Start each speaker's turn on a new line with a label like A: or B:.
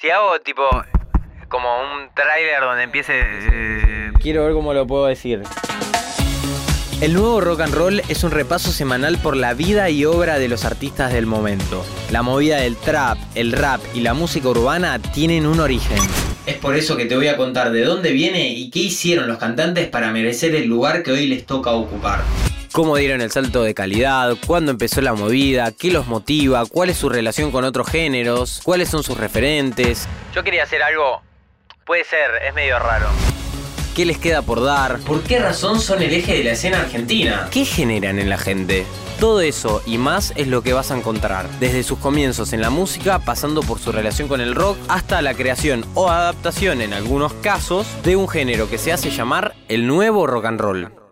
A: Si hago tipo como un tráiler donde empiece... eh,
B: Quiero ver cómo lo puedo decir. El nuevo rock and roll es un repaso semanal por la vida y obra de los artistas del momento. La movida del trap, el rap y la música urbana tienen un origen. Es por eso que te voy a contar de dónde viene y qué hicieron los cantantes para merecer el lugar que hoy les toca ocupar. Cómo dieron el salto de calidad, cuándo empezó la movida, qué los motiva, cuál es su relación con otros géneros, cuáles son sus referentes,
A: Yo quería hacer algo... Puede ser, es medio raro.
B: qué les queda por dar, por qué razón son el eje de la escena argentina, qué generan en la gente. Todo eso y más es lo que vas a encontrar, desde sus comienzos en la música, pasando por su relación con el rock, hasta la creación o adaptación en algunos casos de un género que se hace llamar el nuevo rock and roll.